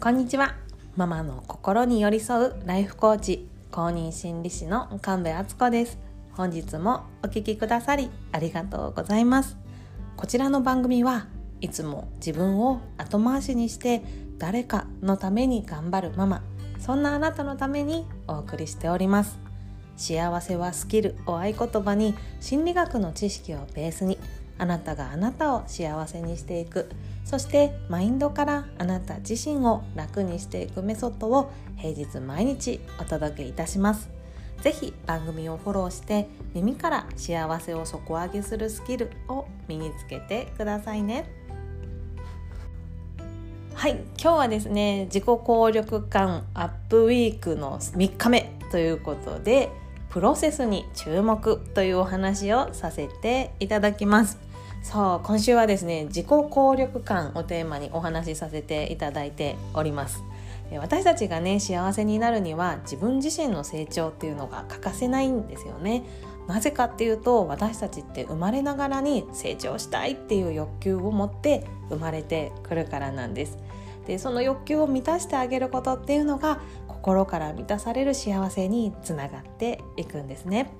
こんにちは。ママの心に寄り添うライフコーチ公認心理師の神戸敦子です。本日もお聞きくださりありがとうございます。こちらの番組はいつも自分を後回しにして誰かのために頑張るママそんなあなたのためにお送りしております。幸せはスキルを合言葉に心理学の知識をベースにあなたがあなたを幸せにしていくそしてマインドからあなた自身を楽にしていくメソッドを平日毎日お届けいたします。ぜひ番組をフォローして耳から幸せを底上げするスキルを身につけてくださいね。はい今日はですね自己効力感アップウィークの3日目ということでプロセスに注目というお話をさせていただきます。そう今週はですね自己効力感をテーマにお話しさせていただいております。私たちがね幸せになるには自分自身の成長っていうのが欠かせないんですよね。なぜかっていうと私たちって生まれながらに成長したいっていう欲求を持って生まれてくるからなんです。でその欲求を満たしてあげることっていうのが心から満たされる幸せにつながっていくんですね。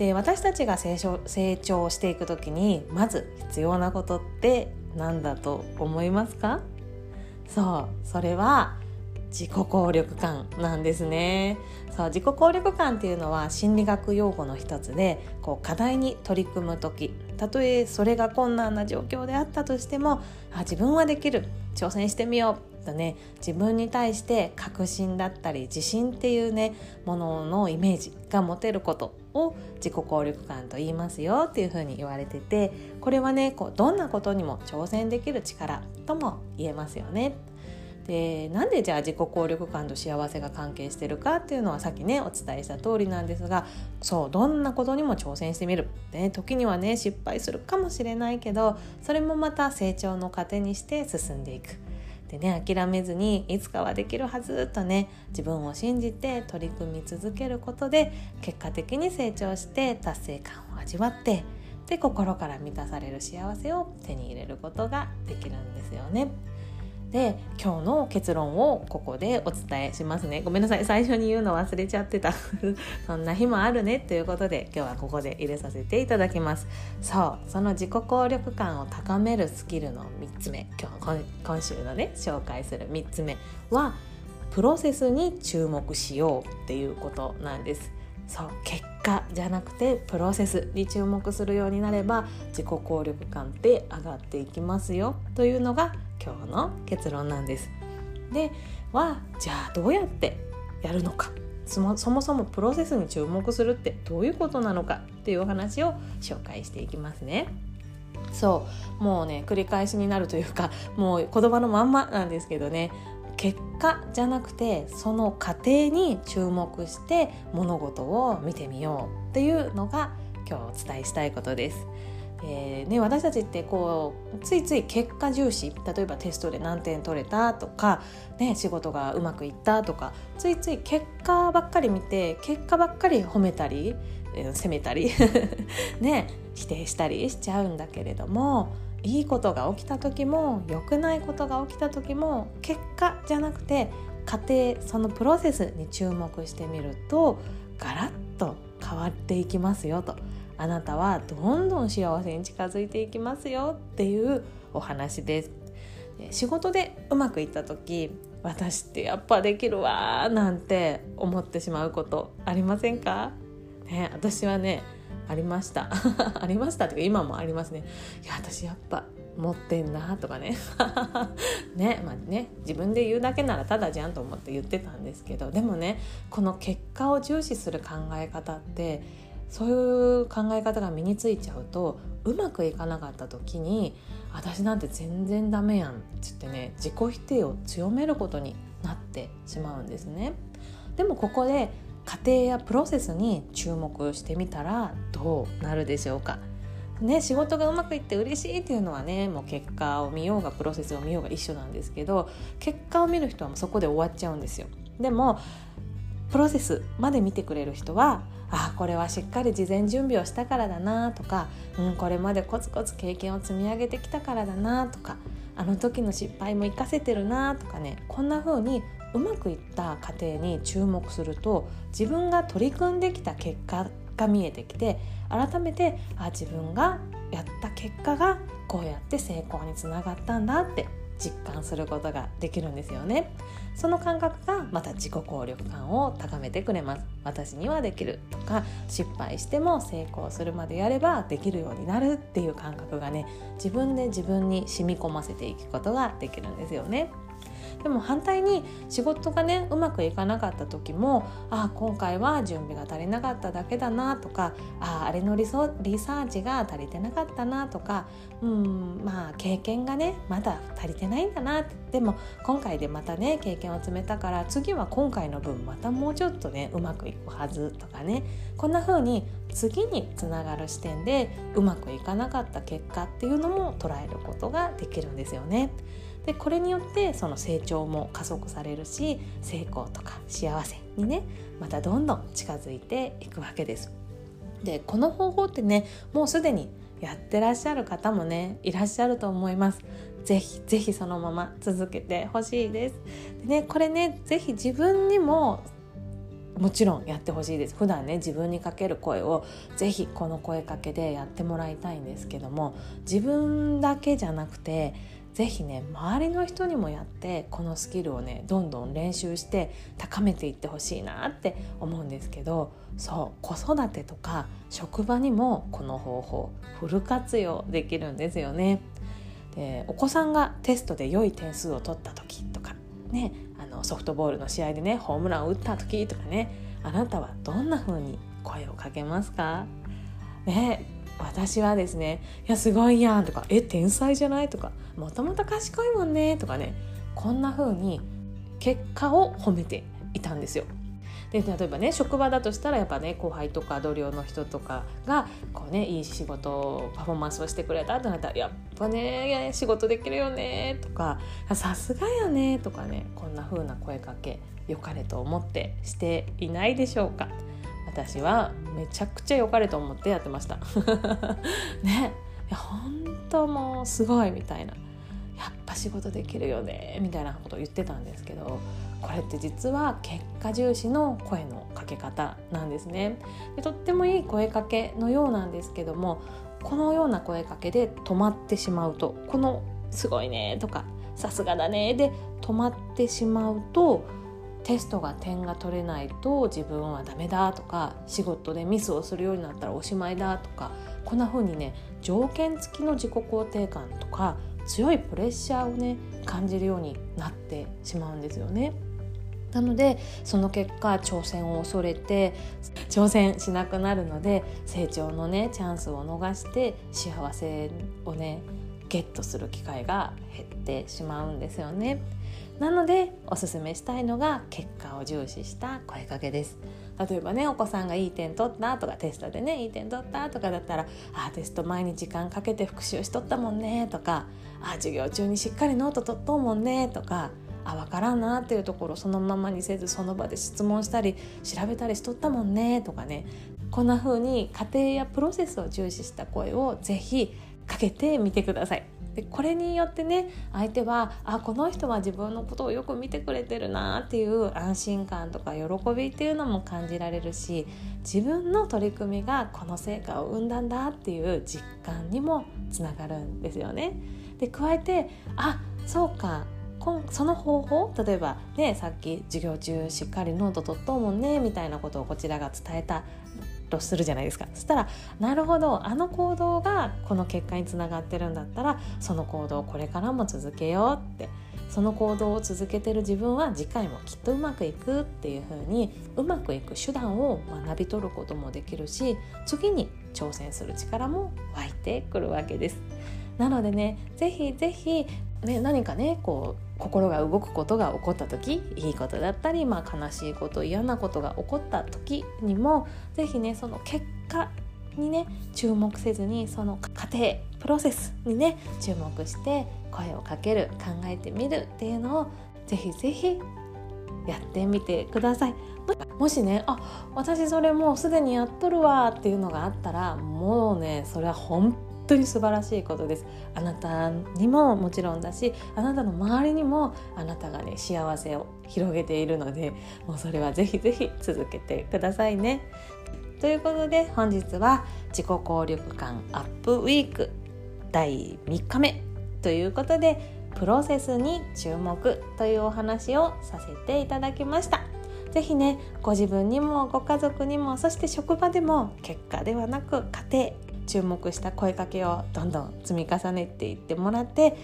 で私たちが成長成長していく時にまず必要なことって何だと思いますか？そうそれは自己効力感なんですね。そう自己効力感っていうのは心理学用語の一つでこう課題に取り組む時。たとえそれが困難な状況であったとしてもあ自分はできる。挑戦してみよう。とね自分に対して確信だったり自信っていうねもののイメージが持てることを自己効力感と言いますよっていうふうに言われててこれはねこうどんなことにも挑戦できる力とも言えますよね。でなんでじゃあ自己効力感と幸せが関係してるかっていうのはさっきねお伝えした通りなんですがそうどんなことにも挑戦してみる、ね、時にはね失敗するかもしれないけどそれもまた成長の糧にして進んでいく。でね諦めずにいつかはできるはずとね自分を信じて取り組み続けることで結果的に成長して達成感を味わってで心から満たされる幸せを手に入れることができるんですよね。で今日の結論をここでお伝えしますね。ごめんなさい。最初に言うの忘れちゃってた。そんな日もあるねということで今日はここで入れさせていただきます。そう。その自己効力感を高めるスキルの3つ目。今日今週のね紹介する3つ目はプロセスに注目しようっていうことなんです。そう。結果じゃなくてプロセスに注目するようになれば自己効力感って上がっていきますよ。というのが今日の結論なんです。ではじゃあどうやってやるのかそもそもそもプロセスに注目するってどういうことなのかっていうお話を紹介していきますね。そうもうね繰り返しになるというかもう言葉のまんまなんですけどね結果じゃなくてその過程に注目して物事を見てみようっていうのが今日お伝えしたいことです。えーね、私たちってこうついつい結果重視例えばテストで何点取れたとか、ね、仕事がうまくいったとかついつい結果ばっかり見て結果ばっかり褒めたり、えー、責めたり ね、否定したりしちゃうんだけれどもいいことが起きた時も良くないことが起きた時も結果じゃなくて過程そのプロセスに注目してみるとガラッと変わっていきますよと。あなたはどんどん幸せに近づいていきますよっていうお話です。仕事でうまくいった時私ってやっぱできるわなんて思ってしまうことありませんか、ね、私はねありました。ありましたっていうか今もありますね。いや私やっぱ持ってんなとかね。ねまあね自分で言うだけならただじゃんと思って言ってたんですけどでもねこの結果を重視する考え方ってそういう考え方が身についちゃうとうまくいかなかった時に私なんて全然ダメやんって言ってね自己否定を強めることになってしまうんですね。でもここで過程やプロセスに注目してみたらどうなるでしょうか。ね、仕事がうまくいって嬉しいっていうのはねもう結果を見ようがプロセスを見ようが一緒なんですけど結果を見る人はもうそこで終わっちゃうんですよ。でもプロセスまで見てくれる人はあこれはしっかり事前準備をしたからだなとか、うん、これまでコツコツ経験を積み上げてきたからだなとかあの時の失敗も活かせてるなとかねこんな風にうまくいった過程に注目すると自分が取り組んできた結果が見えてきて改めてあ自分がやった結果がこうやって成功につながったんだって実感することができるんですよね。その感覚がまた自己効力感を高めてくれます。私にはできるとか失敗しても成功するまでやればできるようになるっていう感覚がね自分で自分に染み込ませていくことができるんですよね。でも反対に仕事がねうまくいかなかった時もああ今回は準備が足りなかっただけだなとかあああれのリソリサーチが足りてなかったなとかうんまあ経験がねまだ足りてないんだなでも今回でまたね経験を積めたから次は今回の分またもうちょっとねうまくいくはずとかねこんな風に次につながる視点でうまくいかなかった結果っていうのも捉えることができるんですよね。でこれによってその成長も加速されるし成功とか幸せにねまたどんどん近づいていくわけです。でこの方法ってねもうすでにやってらっしゃる方もねいらっしゃると思います。ぜひぜひそのまま続けてほしいです。でねこれねぜひ自分にももちろんやってほしいです普段ね自分にかける声をぜひこの声かけでやってもらいたいんですけども自分だけじゃなくてぜひね周りの人にもやってこのスキルをねどんどん練習して高めていってほしいなって思うんですけどそう子育てとか職場にもこの方法フル活用できるんですよね。でお子さんがテストで良い点数を取った時とかねあのソフトボールの試合でねホームランを打った時とかねあなたはどんな風に声をかけますか？ね私はですね「いやすごいやん」とか「え天才じゃない?」とか「もともと賢いもんね」とかねこんな風に結果を褒めていたんですよ。で例えばね職場だとしたらやっぱね後輩とか同僚の人とかがこうねいい仕事パフォーマンスをしてくれたってなったら「やっぱね仕事できるよね」とか「さすがやね」とかねこんな風な声かけ良かれと思ってしていないでしょうか私はめちゃくちゃ良かれと思ってやってました。ね。本当もうすごいみたいな。やっぱ仕事できるよねみたいなことを言ってたんですけどこれって実は結果重視の声のかけ方なんですね。でとってもいい声かけのようなんですけどもこのような声かけで止まってしまうとこの「すごいね」とか「さすがだね」で止まってしまうとテストが点が取れないと自分はダメだとか仕事でミスをするようになったらおしまいだとかこんな風にね条件付きの自己肯定感とか強いプレッシャーをね感じるようになってしまうんですよね。なのでその結果挑戦を恐れて挑戦しなくなるので成長のねチャンスを逃して幸せをねゲットする機会が減ってしまうんですよね。なのでおすすめしたいのが結果を重視した声かけです例えばねお子さんがいい点取ったとかテストでねいい点取ったとかだったら「あテスト前に時間かけて復習しとったもんね」とか「あ授業中にしっかりノート取っとうもんね」とかあ分からんなっていうところそのままにせずその場で質問したり調べたりしとったもんねとかねこんな風に過程やプロセスを重視した声をぜひかけてみてください。でこれによってね相手はあこの人は自分のことをよく見てくれてるなっていう安心感とか喜びっていうのも感じられるし自分の取り組みがこの成果を生んだんだっていう実感にもつながるんですよね。で加えてあそうかその方法例えばねさっき授業中しっかりノート取っとうもんねみたいなことをこちらが伝えたとするじゃないですかそしたらなるほどあの行動がこの結果につながってるんだったらその行動をこれからも続けようってその行動を続けてる自分は次回もきっとうまくいくっていう風にうまくいく手段を学び取ることもできるし次に挑戦する力も湧いてくるわけです。なのでねぜひぜひね、何かねこう心が動くことが起こった時いいことだったり、まあ、悲しいこと嫌なことが起こった時にも是非ねその結果にね注目せずにその過程プロセスにね注目して声をかける考えてみるっていうのを是非是非やってみてください。もしねあ私それもうすでにやっとるわっていうのがあったらもうねそれは本当に素晴らしいことです。あなたにももちろんだしあなたの周りにもあなたがね幸せを広げているのでもうそれはぜひぜひ続けてくださいね。ということで本日は自己効力感アップウィーク第3日目ということでプロセスに注目というお話をさせていただきました。是非ねご自分にもご家族にもそして職場でも結果ではなく家庭注目した声かけをどんどん積み重ねていってもらって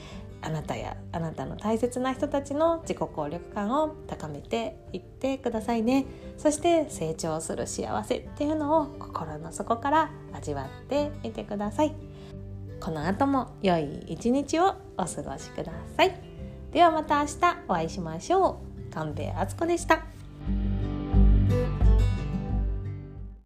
あなたやあなたの大切な人たちの自己効力感を高めていってくださいね。そして成長する幸せっていうのを心の底から味わってみてください。この後も良い一日をお過ごしください。ではまた明日お会いしましょう。神戸敦子でした。